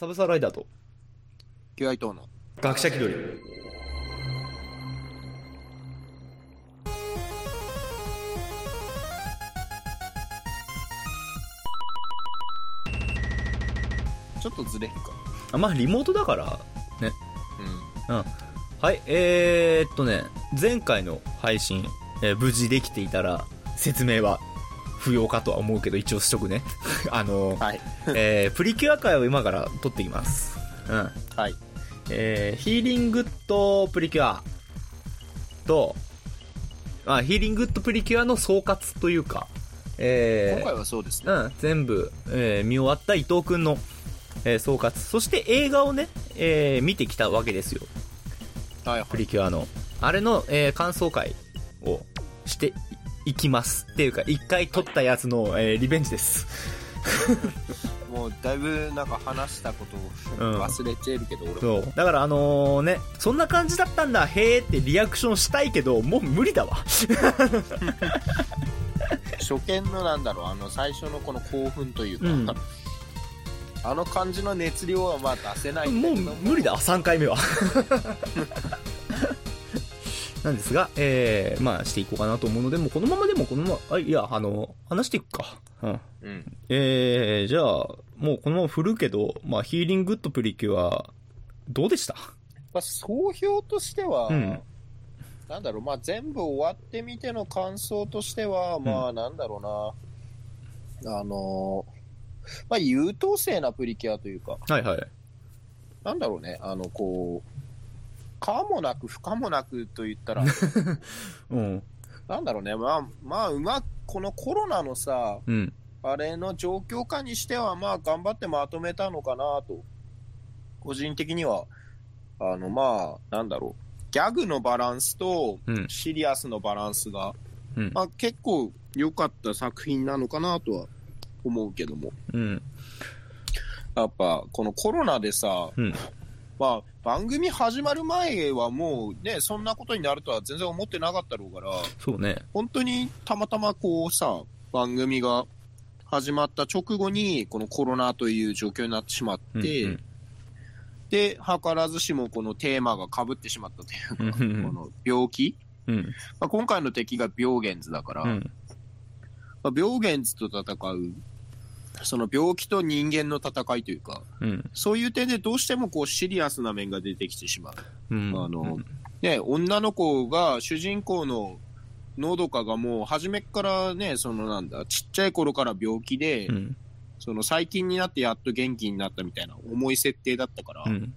サブサーライダーと。キュアイトーの。学者気取り。ちょっとずれるか。あまあリモートだからね。ううん。はいえー、っとね前回の配信、えー無事できていたら説明は不要かとは思うけど一応しとくね。あのんはい えープリキュア界を今から撮っていきますうんはいえーヒーリングッドプリキュアと、あ、ヒーリングッドプリキュアの総括というか、えー今回はそうですねうん、全部、えー見終わった伊藤くんの、えー総括、そして映画をね、えー見てきたわけですよ。はいプリキュアの。あれの、えー感想会をしていきます。っていうか、一回撮ったやつの、えーリベンジです。もうだいぶなんか話したことうんを忘れちゃえるけど、俺もそう。だからあのね、そんな感じだったんだ、へーってリアクションしたいけど、もう無理だわ。初見のなんだろうあの最初のこの興奮というか、うんあの感じの熱量はまあ出せないもう無理だ、3回目は。なんですが、えー、まあしていこうかなと思うので、もうこのままでもこのまま、あ、いや、あの、話していくか。うん。うんえー、じゃあ、もうこのまま振るけど、まあヒーリングッドプリキュア、どうでした？まあ、総評としては、うんなんだろう、まあ、全部終わってみての感想としては、まあ、なんだろうな、あのーまあ、優等生なプリキュアというか、はいはい。なんだろうね、あの、こう、可もなく不可もなくと言ったら、うん。なんだろうね、まあ、まあ、うまく、このコロナのさ、うん。あれの状況下にしては、まあ、頑張ってまとめたのかなと、個人的には、あの、まあ、なんだろう、ギャグのバランスと、うん。シリアスのバランスが、うんまあ、結構良かった作品なのかなとは思うけども、うん。やっぱ、このコロナでさ、うん。まあ、番組始まる前はもうね、そんなことになるとは全然思ってなかったろうから、そうね。本当にたまたまこうさ、番組が始まった直後に、このコロナという状況になってしまって、うんで、図らずしもこのテーマが被ってしまったというか、うんうんこの病気、うん。まあ、今回の敵が病原図だから、うん。まあ、病原図と戦う、その病気と人間の戦いというか、うん。そういう点でどうしてもこうシリアスな面が出てきてしまう。うん。あのね、女の子が、主人公ののどかがもう初めっからね、そのなんだ、ちっちゃい頃から病気で、うん。その最近になってやっと元気になったみたいな重い設定だったから、うん。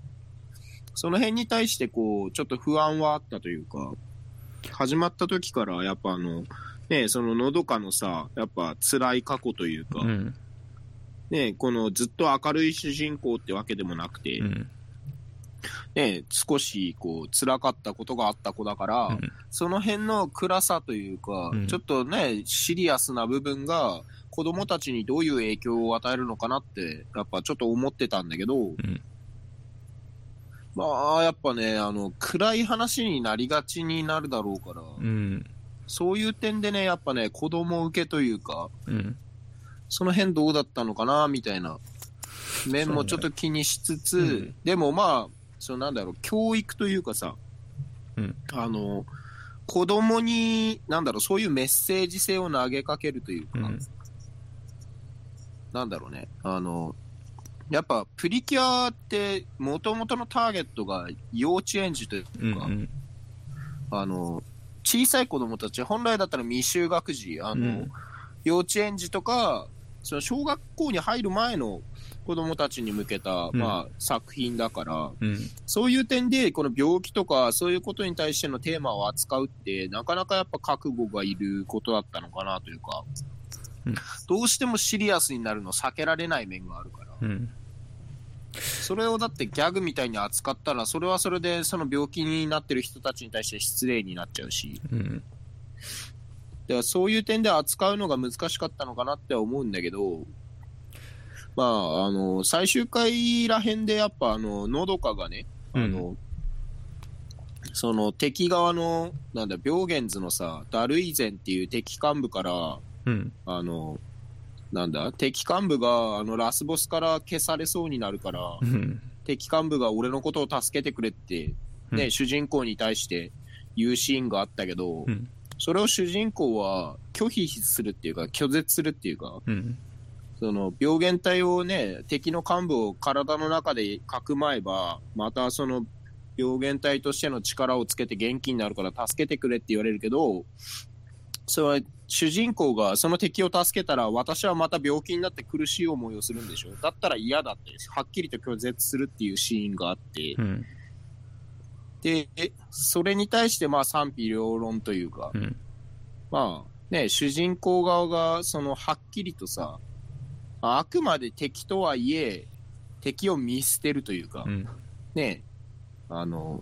その辺に対してこう、ちょっと不安はあったというか、始まった時からやっぱあの、ね、そののどかのさ、やっぱ辛い過去というか、うん。ね、このずっと明るい主人公ってわけでもなくて、うん。ね、少しこう辛かったことがあった子だから、うんその辺の暗さというか、うんちょっとね、シリアスな部分が子供たちにどういう影響を与えるのかなって、やっぱちょっと思ってたんだけど、んまあ、やっぱね、あの、暗い話になりがちになるだろうから、うん。そういう点でね、やっぱね、子供受けというか、うん。その辺どうだったのかな、みたいな。面もちょっと気にしつつ、ねうん。でもまあ、そうなんだろう、教育というかさ、うん。あの、子供に、なんだろう、そういうメッセージ性を投げかけるというか、うん。なんだろうね、あの、やっぱプリキュアって、もともとのターゲットが幼稚園児というか、うん。あの、小さい子供たち、本来だったら未就学児、あの、うん。幼稚園児とか、その小学校に入る前の子供たちに向けた、うんまあ、作品だから、うん。そういう点で、この病気とか、そういうことに対してのテーマを扱うって、なかなかやっぱ覚悟がいることだったのかなというか、うんどうしてもシリアスになるの避けられない面があるから、うん。それをだってギャグみたいに扱ったら、それはそれでその病気になってる人たちに対して失礼になっちゃうし、うん。だからそういう点で扱うのが難しかったのかなって思うんだけど、まあ、あの、最終回らへんでやっぱあの、のどかがね、あの、その敵側の、なんだ、病原図のさ、ダルイゼンっていう敵幹部から、うん。あの、なんだ、敵幹部が、あの、ラスボスから消されそうになるから、うん。敵幹部が俺のことを助けてくれって、ね、うん主人公に対して言うシーンがあったけど、うん。それを主人公は拒否するっていうか、拒絶するっていうか、うん。その病原体をね、敵の幹部を体の中でかくまえば、またその病原体としての力をつけて元気になるから助けてくれって言われるけど、それは主人公がその敵を助けたら私はまた病気になって苦しい思いをするんでしょだったら嫌だって、はっきりと拒絶するっていうシーンがあって、うん。で、それに対してまあ賛否両論というか、うん。まあね、主人公側がそのはっきりとさ、あくまで敵とはいえ、敵を見捨てるというか、うん。ね、あの、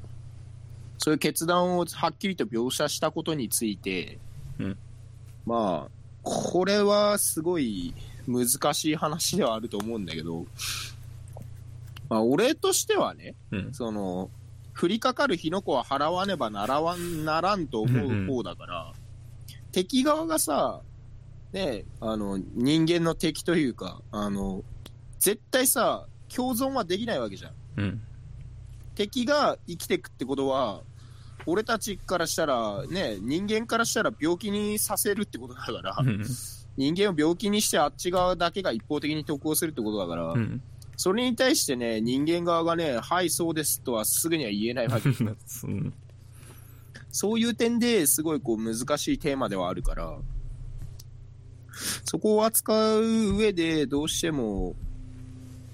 そういう決断をはっきりと描写したことについて、うんまあ、これはすごい難しい話ではあると思うんだけど、まあ、俺としてはね、うん。その、降りかかる火の粉は払わねばならわんならんと思う方だから、敵側がさ、ね、あの、人間の敵というか、あの、絶対さ、共存はできないわけじゃん。うん。敵が生きてくってことは、俺たちからしたら、ね、人間からしたら病気にさせるってことだから、うん。人間を病気にしてあっち側だけが一方的に得をするってことだから、うん。それに対してね、人間側がね、はい、そうですとはすぐには言えないわけ。うん。そういう点ですごいこう難しいテーマではあるから、そこを扱う上でどうしても、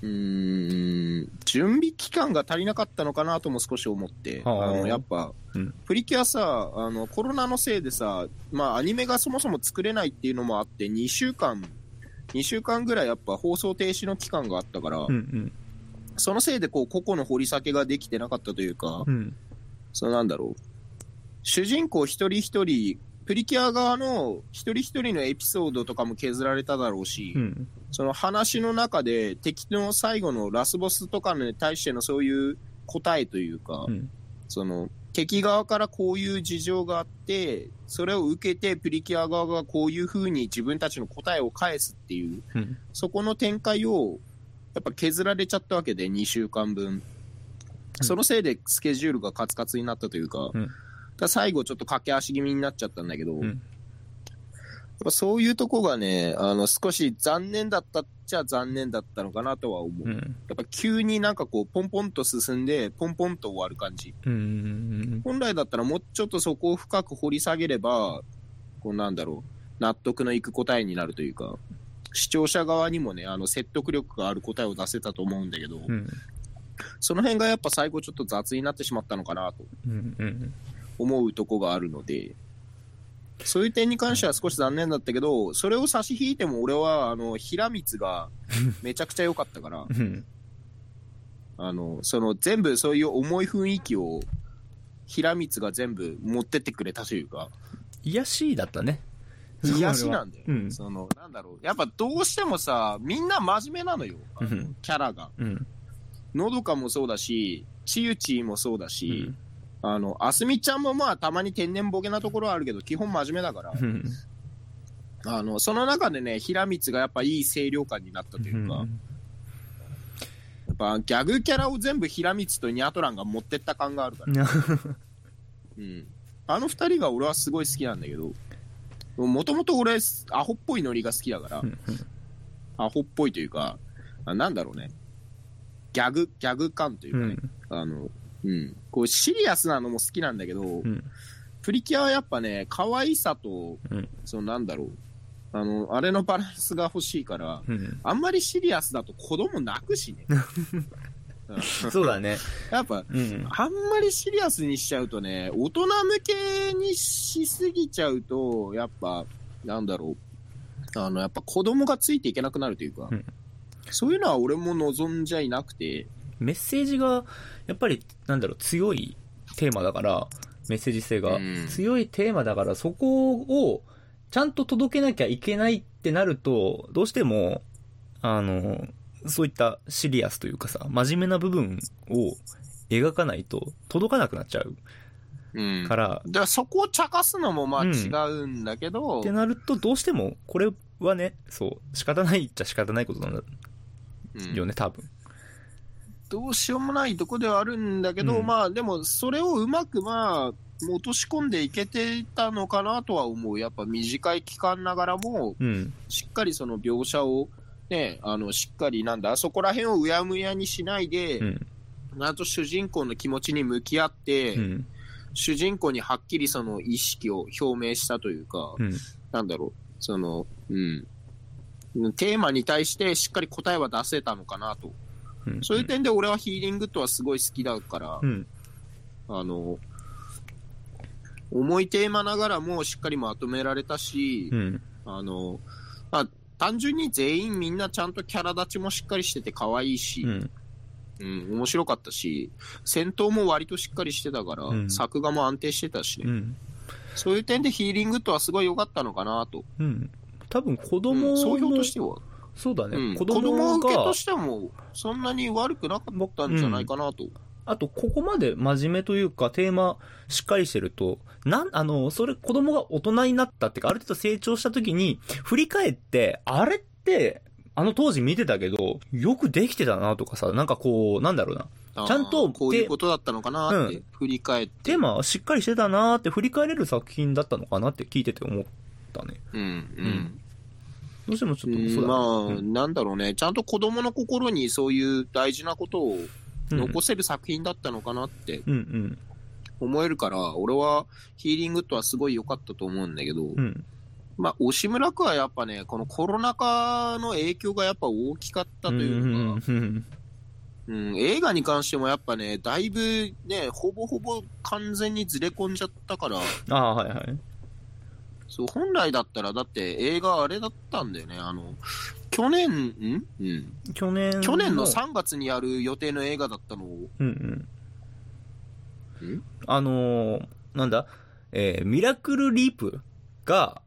うーん、準備期間が足りなかったのかなとも少し思って、あのやっぱ、うんプリキュアさ、あのコロナのせいでさ、まあアニメがそもそも作れないっていうのもあって、2週間、2週間ぐらいやっぱ放送停止の期間があったから、うん。うん。そのせいでこう個々の掘り下げができてなかったというか、うん。そのなんだろう。主人公一人一人、プリキュア側の一人一人のエピソードとかも削られただろうし、うん。その話の中で敵の最後のラスボスとかに対してのそういう答えというか、うん。その敵側からこういう事情があって、それを受けてプリキュア側がこういう風に自分たちの答えを返すっていう、うん。そこの展開をやっぱ削られちゃったわけで、2週間分。そのせいでスケジュールがカツカツになったというか、うん最後ちょっと駆け足気味になっちゃったんだけど、うんそういうとこがね、あの少し残念だったっちゃ残念だったのかなとは思う。やうん。っぱ急になんかこう、ポンポンと進んで、ポンポンと終わる感じ。うん。本来だったらもうちょっとそこを深く掘り下げれば、こうなんだろう、納得のいく答えになるというか、視聴者側にもね、あの説得力がある答えを出せたと思うんだけど、うん。その辺がやっぱ最後ちょっと雑になってしまったのかなと。思うとこがあるので、そういう点に関しては少し残念だったけど、それを差し引いても俺は、あの、平光がめちゃくちゃ良かったから、うん。あの、その全部そういう重い雰囲気を、平光が全部持ってってくれたというか、癒しだったね。癒しなんだよ。うんその、なんだろう。やっぱどうしてもさ、みんな真面目なのよ。あのうんキャラが。うん。のどかもそうだし、ちゆちもそうだうし、ん。あの、あすみちゃんもまあたまに天然ボケなところはあるけど、基本真面目だから、うん。あの、その中でね、平光がやっぱいい清涼感になったというか、やっぱギャグキャラを全部平光とニャトランが持ってった感があるから、うん。あの二人が俺はすごい好きなんだけど、もともと俺、アホっぽいノリが好きだから、うん。アホっぽいというか、あなんだろうね。ギャグ、ギャグ感といううかね、ん。あの、うん。こう、シリアスなのも好きなんだけど、うん。プリキュアはやっぱね、可愛さと、うんそのなんだろう。あの、あれのバランスが欲しいから、うん。あんまりシリアスだと子供泣くしね。うんそうだね。やっぱ、うん。あんまりシリアスにしちゃうとね、大人向けにしすぎちゃうと、やっぱ、なんだろう。あの、やっぱ子供がついていけなくなるというか、うんそういうのは俺も望んじゃいなくて、メッセージが、やっぱり、なんだろう、強いテーマだから、メッセージ性が。うん。強いテーマだから、そこを、ちゃんと届けなきゃいけないってなると、どうしても、あの、そういったシリアスというかさ、真面目な部分を描かないと届かなくなっちゃう。うん。から、だからそこを茶化すのもまあうん。違うんだけど、ってなると、どうしても、これはね、そう、仕方ないっちゃ仕方ないことなんだうん。よね、多分。どうしようもないとこではあるんだけど、うんまあでもそれをうまくまあ落とし込んでいけてたのかなとは思う。やっぱ短い期間ながらも、うん。しっかりその描写をね、あの、しっかりなんだ、そこら辺をうやむやにしないで、うん。なんと主人公の気持ちに向き合って、うん。主人公にはっきりその意識を表明したというか、うん。なんだろう、その、うん。テーマに対してしっかり答えは出せたのかなと。うん。そういう点で俺はヒーリングとはすごい好きだから、うん。あの、重いテーマながらもしっかりまとめられたし、うん。あの、まあ、単純に全員みんなちゃんとキャラ立ちもしっかりしてて可愛いし、うん。うん、面白かったし、戦闘も割としっかりしてたから、うん作画も安定してたし。そういう点でヒーリングとはすごい良かったのかなと。うん。多分子う供ん、総評のとしては、そうだね。うん、子子供供が受けと、しても、そんなに悪くなかったんじゃないかなと。あと、ここまで真面目というか、テーマしっかりしてると、なん、あの、それ、子供が大人になったっていうか、ある程度成長した時に、振り返って、あれって、あの当時見てたけど、よくできてたなとかさ、なんかこう、なんだろうな。ちゃんとこういうことだったのかなってうん振り返って。テーマはしっかりしてたなーって振り返れる作品だったのかなって聞いてて思ったね。うん、うん。どうしてもちょっと、うんそうだね。まあ、うんなんだろうね、ちゃんと子供の心にそういう大事なことをうん残せる作品だったのかなってうんうん。思えるから、俺はヒーリングとはすごい良かったと思うんだけど、うん。まあ、押村区はやっぱね、このコロナ禍の影響がやっぱ大きかったというのか、うんうん、映画に関してもやっぱね、だいぶね、ほぼほぼ完全にずれ込んじゃったから、ああ、はいはい。そう、本来だったら、だって映画あれだったんだよね、あの、去年、ん？うん。去年去年の3月にやる予定の映画だったのを、うんうん。んあのー、なんだ、えー、ミラクルリープが、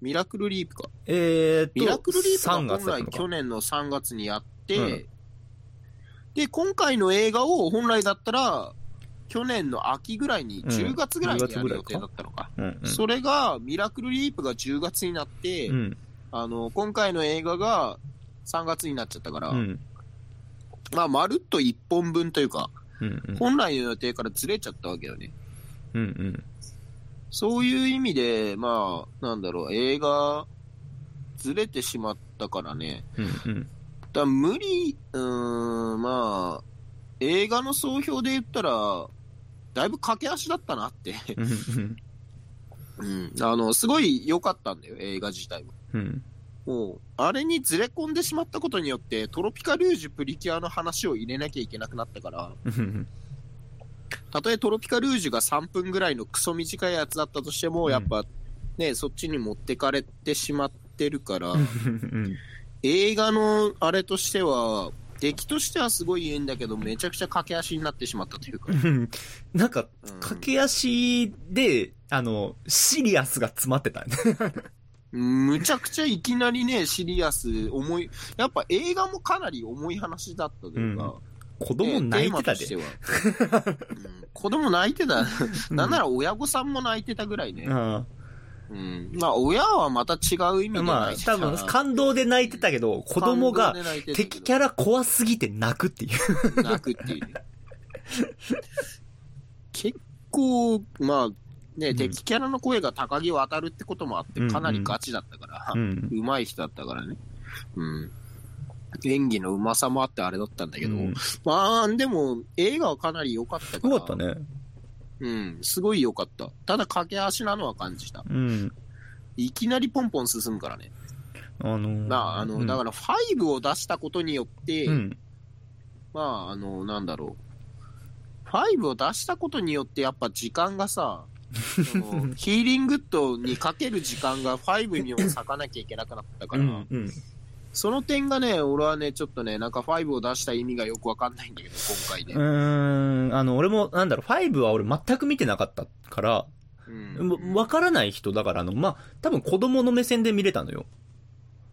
ミラクルリープか。えー、と、ミラクルリープが3本来去年の3月にやって、うんで、今回の映画を本来だったら、去年の秋ぐらいに、うん10月ぐらいにや10月ぐらいか？る予定だったのか。うんうん。それが、ミラクルリープが10月になって、うん。あの、今回の映画が3月になっちゃったから、うん。まあ、まるっと1本分というか、うんうん。本来の予定からずれちゃったわけよね。うんうん。そういう意味で、まあ、なんだろう、映画、ずれてしまったからね。うんうん。だ無理、うーん、まあ、映画の総評で言ったら、だいぶ駆け足だったなって。うんうん。あの、すごい良かったんだよ、映画自体も。うん。もう、あれにずれ込んでしまったことによって、トロピカルージュプリキュアの話を入れなきゃいけなくなったから、うん。たとえトロピカルージュが3分ぐらいのクソ短いやつだったとしても、うんやっぱ、ね、そっちに持ってかれてしまってるから、うん。映画のあれとしては、出来としてはすごいいいんだけど、めちゃくちゃ駆け足になってしまったというか。うんなんか、うん駆け足で、あの、シリアスが詰まってたね。むちゃくちゃいきなりね、シリアス、重い、やっぱ映画もかなり重い話だったというか、子供泣いてたで。うん子供泣いてた。なんなら親御さんも泣いてたぐらいね。あうん。まあ、親はまた違う意味であまあ。多分感動で泣いてたけど、子供が敵キャラ怖すぎて泣くっていう。泣くっていうね。結構、まあ、ね、うん敵キャラの声が高木渡るってこともあって、かなりガチだったから、う。うんまい人だったからね。うん。演技のうまさもあってあれだったんだけど、うんまあ、でも、映画はかなり良かったから。よかったね。うん、すごい良かった。ただ、駆け足なのは感じた。うん。いきなりポンポン進むからね。あのーまあ、あの、だから、5を出したことによって、うん。まあ、あの、なんだろう。5を出したことによって、やっぱ時間がさ、ヒーリングッドにかける時間が5にも割かなきゃいけなくなったから、うん。うん。その点がね、俺はね、ちょっとね、なんか5を出した意味がよくわかんないんだけど、今回うね。ーん。あの、俺も、なんだろう、5は俺全く見てなかったから、うんわわからない人だから、あの、まあ、多分子供の目線で見れたのよ。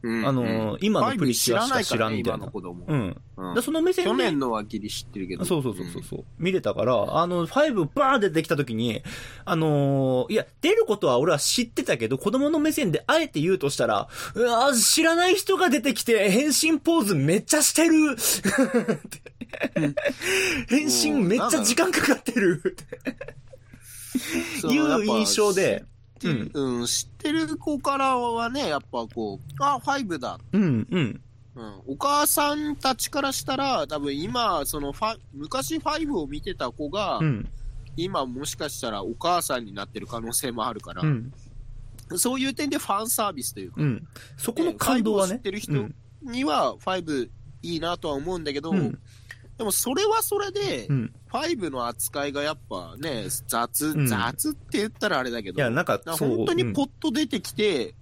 うんあのー今のプリキュアしか知らんみたいな。うん。うん。でその目線で。去年のはギリ知ってるけど。そうそうそうそうそう、見れたから、あの、5バーン出てきた時に、あのーいや、出ることは俺は知ってたけど、子供の目線であえて言うとしたら、うわー知らない人が出てきて、変身ポーズめっちゃしてる。変身めっちゃ時間かかってる。いう印象で、うん、うん、知ってる子からはね、やっぱこう、あ、5だ。うん、うん、うん。お母さんたちからしたら、多分今、そのファ、昔5を見てた子が、うん、今もしかしたらお母さんになってる可能性もあるから、うん、そういう点でファンサービスというか、うん。そこの感動はね。知ってる人うんには5いいなとは思うんだけど、うんでもそれはそれで、うん。5の扱いがやっぱね、雑、うん雑って言ったらあれだけど、いや、なんか。本当にポッッと出てきて、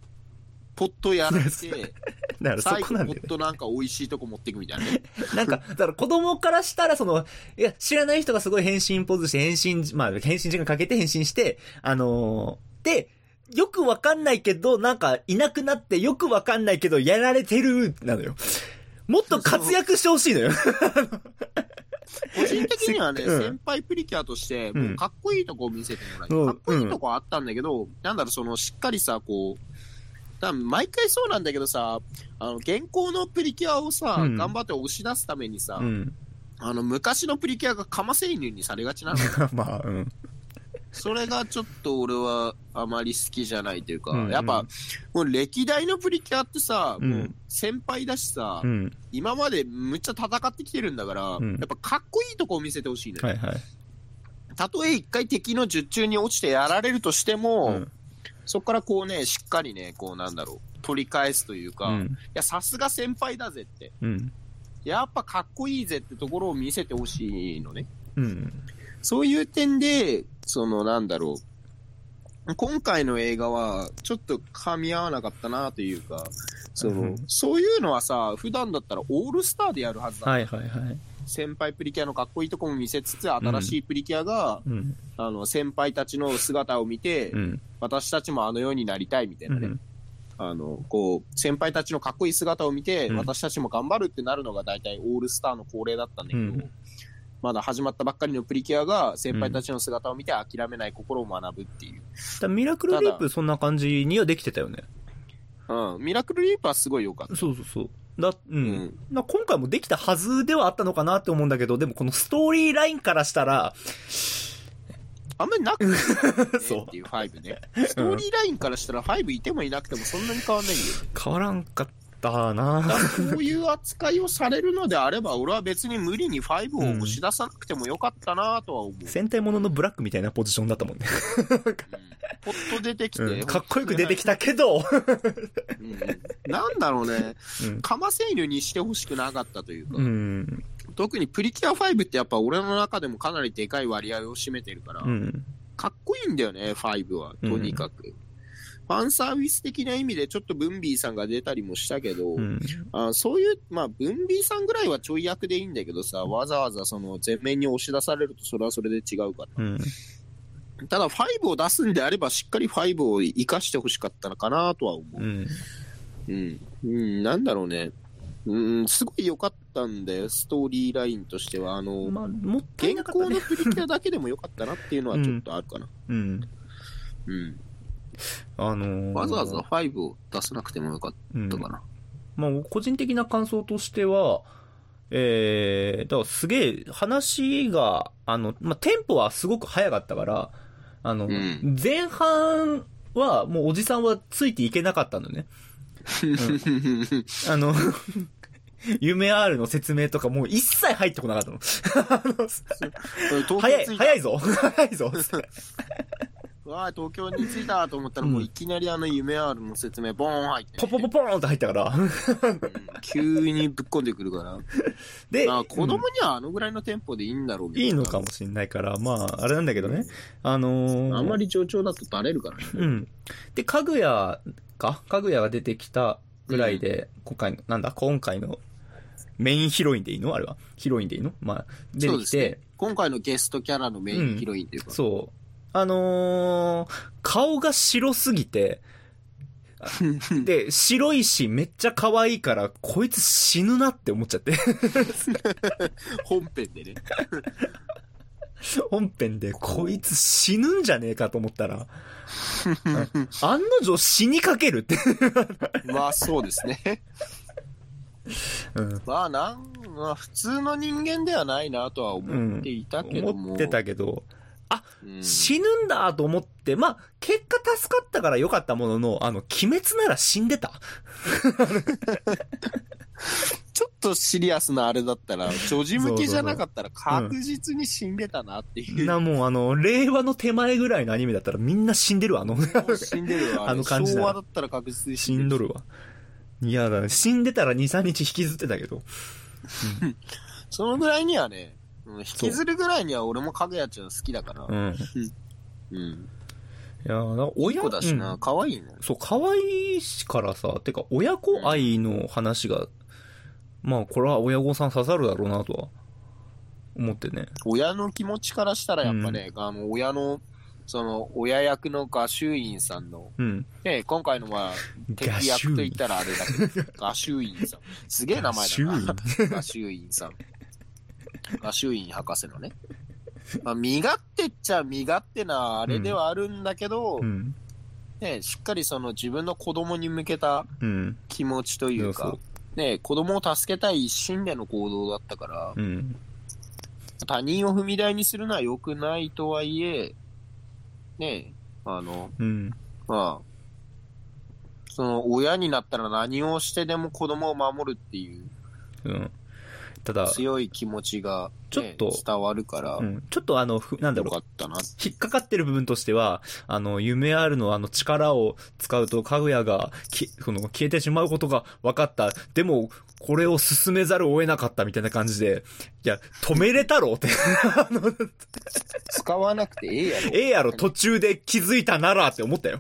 ポッとやられて、だからそ最後こなんだよね。ポッとなんか美味しいとこ持っていくみたいなね。なんか、だから子供からしたら、その、いや、知らない人がすごい変身ポーズして、変身、まあ、変身時間かけて変身して、あのーで、よくわかんないけど、なんか、いなくなって、よくわかんないけど、やられてる、なのよ。もっと活躍してほしいのよ。個人的にはね、うん先輩プリキュアとして、かっこいいとこを見せてもらいたい。うんかっこいいとこはあったんだけど、なんだろう、その、しっかりさ、こう、多分毎回そうなんだけどさ、あの、現行のプリキュアをさ、うん頑張って押し出すためにさ、うん。あの、昔のプリキュアがカマセイニュにされがちなの。まあ、うん。それがちょっと俺はあまり好きじゃないというか、うんやっぱ、もう歴代のプリキュアってさ、うんもう先輩だしさ、うん。今までむっちゃ戦ってきてるんだから、うんやっぱかっこいいとこを見せてほしいのよ。はいはい。たとえ一回敵の術中に落ちてやられるとしても、うんそこからこうね、しっかりね、こうなんだろう、取り返すというか、いうん。や、さすが先輩だぜって。うん。やっぱかっこいいぜってところを見せてほしいのね。うん。そういう点で、そのなんだろう。今回の映画は、ちょっと噛み合わなかったなというか、その、うんそういうのはさ、普段だったらオールスターでやるはずだ。はいはいはい。先輩プリキュアのかっこいいとこも見せつつ、新しいプリキュアが、うん。あの、先輩たちの姿を見て、うん。私たちもあのようになりたいみたいうなね。ん。あの、こう、先輩たちのかっこいい姿を見て、うん私たちも頑張るってなるのが大体オールスターの恒例だったんだけど、うんまだ始まったばっかりのプリキュアが先輩たちの姿を見て諦めない心を学ぶっていう。だからミラクルリープそんな感じにはできてたよね。うん。ミラクルリープはすごい良かった。そうそうそう。だ、うん。うんな今回もできたはずではあったのかなって思うんだけど、でもこのストーリーラインからしたら、あんまりなくて、ね、そうっていう5ね。ストーリーラインからしたら5いてもいなくてもそんなに変わんないよ。変わらんかったな。こういう扱いをされるのであれば、俺は別に無理に5を押し出さなくてもよかったなとは思う。戦隊もののブラックみたいなポジションだったもんね。うん。ポッと出てきて、うん。かっこよく出てきたけど、うんなんだろうね、うん。カマセイルにしてほしくなかったというか、うん。特にプリキュア5ってやっぱ俺の中でもかなりでかい割合を占めてるから、うん。かっこいいんだよね、5は、とにかく。ファンサービス的な意味でちょっとブンビーさんが出たりもしたけど、うん。あそういう、まあ、ブンビーさんぐらいはちょい役でいいんだけどさ、わざわざその前面に押し出されるとそれはそれで違うから。うん。ただ5を出すんであればしっかり5を生かしてほしかったのかなとは思う。うん。うん。うん、なんだろうね。うん、すごい良かったんだよ、ストーリーラインとしては。あの、まあ、もったい現。行のプリキュアだけでも良かったなっていうのはちょっとあるかな。うん。うん。あのーわざわざ5を出さなくてもよかっうんたかな。まあ、個人的な感想としては、えー、だからすげえ話が、あの、まあ、テンポはすごく早かったから、あの、ん前半はもうおじさんはついていけなかったのね。あの、夢 R の説明とかもう一切入ってこなかったの。早い、早い。いぞ早いぞ わあ、東京に着いたと思ったら、もういきなりあの夢あるの説明、ボーン入って、ポポポポーンって入ったから。うん急にぶっこんでくるから。で、まあ、子供にはあのぐらいのテンポでいいんだろうけどいいのかもしんないから、まあ、あれなんだけどね。あのー、あんまり上調だとバレるからね。うん。で、かぐやか？かぐやが出てきたぐらいで、今回の、なんだ、今回のメインヒロインでいいの？あれは？ヒロインでいいの？まあ、出てきてそうですね、。今回のゲストキャラのメインヒロインというか。そう。あのー、顔が白すぎて、で、白いし、めっちゃ可愛いから、こいつ死ぬなって思っちゃって。本編でね。本編で、こいつ死ぬんじゃねえかと思ったら、案の定死にかけるって。まあそうですね。うんまあなん、まあ普通の人間ではないなとは思っていたけども。思ってたけど、うん死ぬんだと思って、まあ、結果助かったから良かったものの、あの、鬼滅なら死んでた。ちょっとシリアスなあれだったら、女児向けじゃなかったら確実に死んでたなっていう。な、もうあの、令和の手前ぐらいのアニメだったらみんな死んでるわ、あの、死んでるわ。あの感じ昭和だったら確実に死んどるわ。いやだ、死んでたら2、3日引きずってたけど。そのぐらいにはね、うん引きずるぐらいには俺もかぐやちゃん好きだから。うん。うん。いや親子だしな、うん可愛いね。そう、可愛いしからさ、てか、親子愛の話が、まあ、これは親御さん刺さるだろうなとは、思ってね。親の気持ちからしたらやっぱね、あの、親の、その、親役の画集院さんの、うん。ね、今回のは、敵役と言ったらあれだけど、画集院さん。すげえ名前だな。画集院 さん。画集院博士のね。まあ、身勝手っちゃ身勝手なあれではあるんだけど、うん。ね、しっかりその自分の子供に向けたうん。気持ちというか、ね、子供を助けたい一心での行動だったから、うん。他人を踏み台にするのは良くないとはいえ、ね、あの、うん。まあ、その親になったら何をしてでも子供を守るっていううん。ただ、強い気持ちが、ね、ちょっと伝わるから、うん。ちょっとあの、ふなんだよろう。引っかかってる部分としては、あの、夢あるのあの力を使うと、かぐやが、き、その、消えてしまうことが分かった。でも、これを進めざるを得なかったみたいな感じで、いや、止めれたろって。使わなくてええやろ。ええやろ、途中で気づいたならって思ったよ。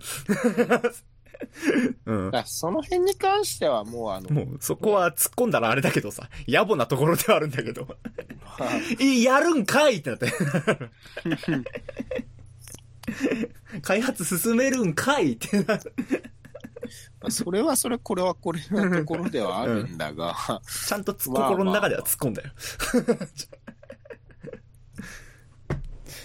うん。その辺に関してはもうあの、もう、そこは突っ込んだらあれだけどさ、野暮なところではあるんだけど。い やるんかいってなって。開発進めるんかいってなって。まあそれはそれ、これはこれのところではあるんだが、ちゃんとつ心の中では突っ込んだよ。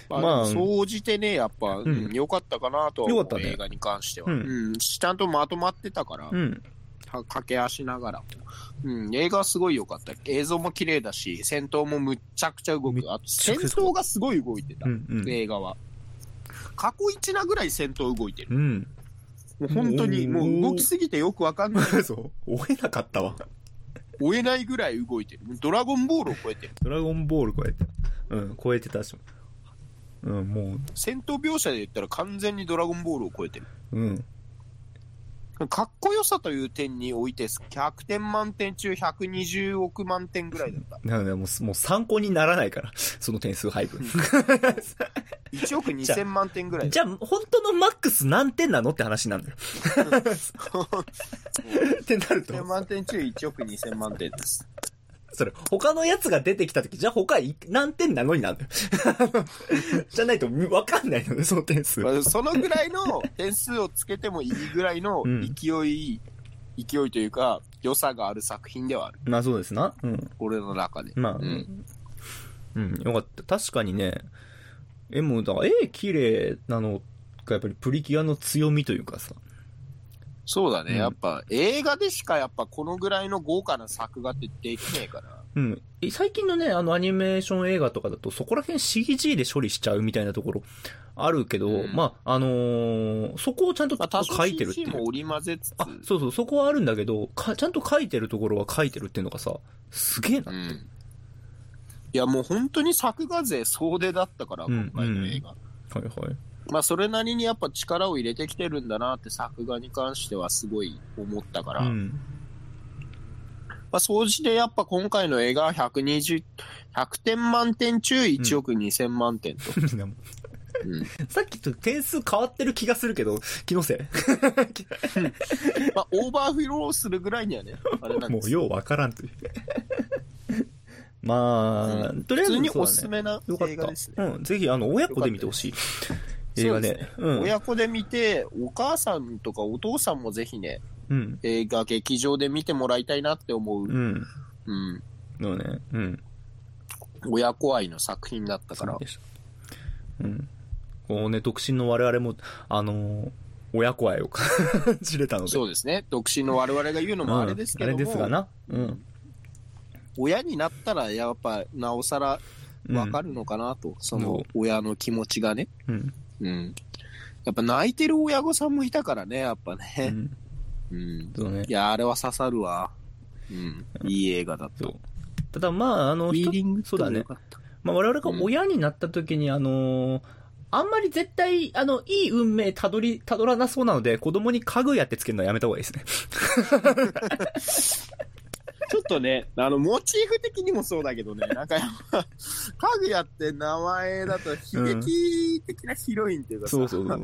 まあ、まあ総じてね、やっぱ、うんうん良かったかなとはね映画に関しては、ううんんちゃんとまとまってたから、うん。は駆け足ながらも、うん、映画はすごい良かった。映像も綺麗だし、戦闘もむっちゃくちゃ動く。あと、戦闘がすごい動いてた、うん。うん。映画は。過去一なぐらい戦闘動いてる。うん。もう本当に、うんもう動きすぎてよくわかんない。そう。追えなかったわ。追えないぐらい動いてる。ドラゴンボールを超えてる。ドラゴンボール超えて。うん、超えてたし。うん、もう、戦闘描写で言ったら完全にドラゴンボールを超えてる。うん。かっこよさという点において、100点満点中120億万点ぐらいだった。なので、もう、もう参考にならないから、その点数配分。1億2000万点ぐらいじゃあ、本当のマックス何点なのって話なんだよ。ってなると100、万点中1億2000万点です。それ、他のやつが出てきたとき、じゃあ他い何点なのになんだよ。じゃないとわかんないのね、その点数。まあそのぐらいの点数をつけてもいいぐらいのうん勢い、勢いというか、良さがある作品ではある。まあそうですな。うん。俺の中で。まあ、ううんん。うん、よかった。確かにね、絵も、だから絵綺麗なのがやっぱりプリキュアの強みというかさ。そうだね、うんやっぱ映画でしかやっぱこのぐらいの豪華な作画ってできねえから。うん。え最近のね、あのアニメーション映画とかだと、そこら辺 CG で処理しちゃうみたいなところあるけど、うんまあ、あのーそこをちゃんと書いてるってい CG もう。織り交ぜつつ、あ、そうそう、そこはあるんだけど、かちゃんと書いてるところは書いてるっていうのがさ、すげえな。うん。いやもう本当に作画勢総出だったから、うん今回の映画。はいはい。まあそれなりにやっぱ力を入れてきてるんだなって作画に関してはすごい思ったから、まうん。あ総じてやっぱ今回の映画は120、100点満点中1億2000万点と。うんさっきと点数変わってる気がするけど、気のせい？まあオーバーフローするぐらいにはね、あれなんもうようわからんという。まあ、とりあえず普通におすすめな映画ですね。た。うん、ぜひ、あの、親子で見てほしい。映画で。うん。親子で見て、お母さんとかお父さんもぜひね、うん。映画劇場で見てもらいたいなって思う。うん。うん。そうね。うん。親子愛の作品だったからそう。ん。こうね、独身の我々も、あのー親子愛を感じれたので。そうですね。独身の我々が言うのもあれですけども、うんあれですがな。うん。親になったらやっぱなおさらわかる。るのかなと、そそうの親の気持ちがね。うん。うん。やっぱ泣いてる親御さんもいたからね、やっぱうね。ん。うん。そうねい。や、あれは刺さるわ。うん。いい映画だった。そう。ただまあ、あの、フィーリングそうだね。まあ我々が親になった時に、あのーあんまり絶対、あの、いい運命たどり、たどらなそうなので、子供に家具やってつけるのはやめた方がいいですね。ちょっとね、あの、モチーフ的にもそうだけどね、なんかやっぱ、かぐやって名前だと悲劇的なヒロインっていうかさ、そうそう。好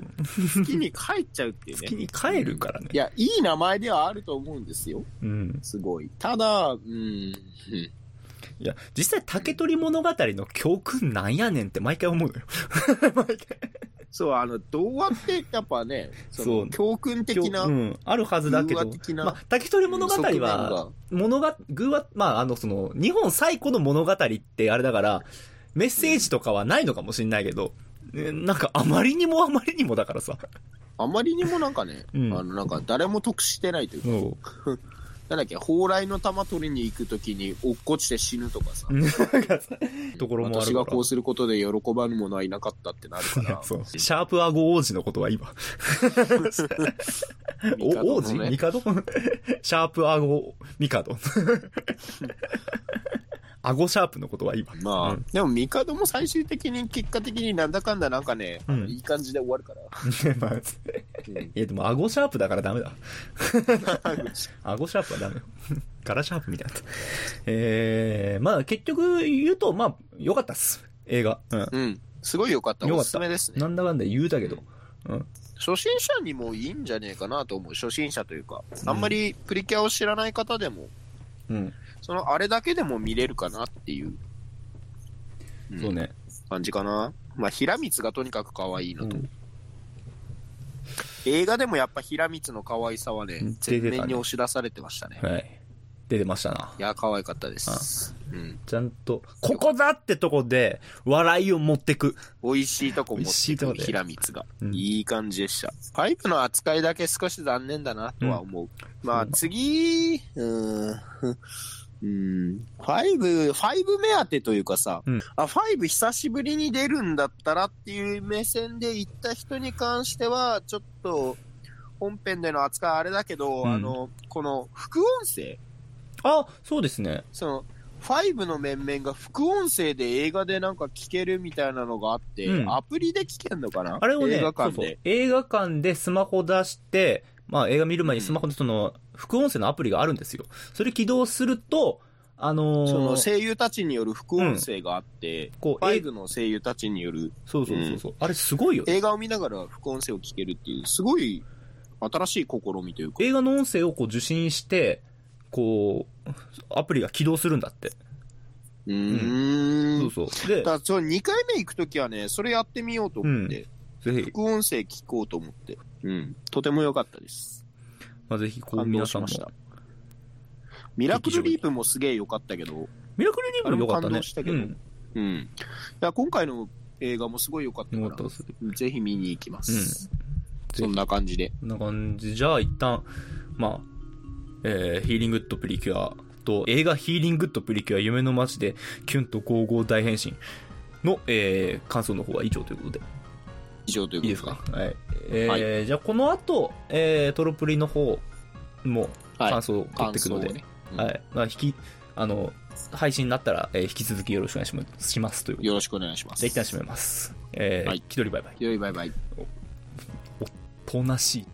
きに帰っちゃうっていうね。好きに帰るからねい。や、いい名前ではあると思うんですよ。うん。すごい。ただ、うん、うんいや、実際竹取物語の教訓なんやねんって毎回思うのよ。毎回。そう、あの、童話ってやっぱね、そそう。の教訓的な、うん、あるはずだけど。まあ、竹取物語はが、物が、偶話、まあ、あの、その、日本最古の物語ってあれだから、メッセージとかはないのかもしれないけど、ねなんかあまりにもあまりにもだからさ。あまりにもなんかね、うん。あの、なんか誰も得してないというか。なんだっけ、蓬莱の玉取りに行くときに落っこちて死ぬとかさ、ところも。私がこうすることで喜ばぬ者はいなかったってなるから、そう。シャープアゴ王子のことはいいわ。お王子？ね。ミカド？シャープアゴミカド。アゴシャープのことはいいわ。まあ、うんでも、帝も最終的に、結果的になんだかんだなんかね、うんいい感じで終わるから。まあ、うんいやでもアゴシャープだからダメだ。アゴシャープはダメよ。ガラシャープみたいな。えー、まあ結局言うと、まあ、良かったっす。映画。うん。うん。すごい良かった。良かったおすすめですね。なんだかんだ言うたけど。うん。初心者にもいいんじゃねえかなと思う。初心者というか、あんまりプリキュアを知らない方でも、うん。そのあれだけでも見れるかなっていう、うんそうね。感じかな。まあ、平光がとにかく可愛いのと。うん映画でもやっぱ平光の可愛さはねうん、全出てたね面に押し出されてましたね。はい。出てましたな。いや、可愛かったです。うん。ちゃんと、ここだってとこで、笑いを持ってく。美味しいとこ持美味しってくるいとこで平光が、うんいい感じでした。パイプの扱いだけ少し残念だなとは思う。まあ次、うーん、うん、ファイブ、ファイブ目当てというかさ、うん。あ、ファイブ久しぶりに出るんだったらっていう目線で行った人に関しては、ちょっと、本編での扱いあれだけど、うん。あの、この副音声、あ、そうですね。その、ファイブの面々が副音声で映画でなんか聞けるみたいなのがあって、うん。アプリで聞けんのかな？あれをね、映画館そうそう。で。映画館でスマホ出して、まあ映画見る前にスマホでその、副音声のアプリがあるんですよ。それ起動すると、あのーその声優たちによる副音声があって、こうファイブの声優たちによるそうそうそうそう、あれすごいよね。映画を見ながら副音声を聞けるっていう、すごい新しい試みというか、映画の音声をこう受信して、こう、アプリが起動するんだって。うーん。そうそう。でだそれ2回目行くときはね、それやってみようと思って、ぜひ、副音声聞こうと思って、うん。とても良かったです。まあ、ぜひ、こう、皆さんも。しました。ミラクルリープもすげえ良かったけど、ミラクルリープも良かったね。動したけどうん。うん。いや、今回の映画もすごい良かったか。ら、ぜひ見に行きます。うんそんな感じで。こんな感じ。じゃあ、一旦、まあ、えー、ヒーリングッドプリキュアと、映画ヒーリングッドプリキュア夢の街で、キュンとゴーゴー大変身の、えー、感想の方は以上ということで。以上ということいいですかはい。えーはじゃあ、この後、えー、トロプリの方もはい感想を取っていくので、感想をねうんはい。まあ、引き、あの、配信になったら、えー引き続きよろしくお願いしますしますとい。よろしくお願いします。じゃあ、一旦締めます。えー、はい気取りバイバイ。よいバイバイ。おとなしい。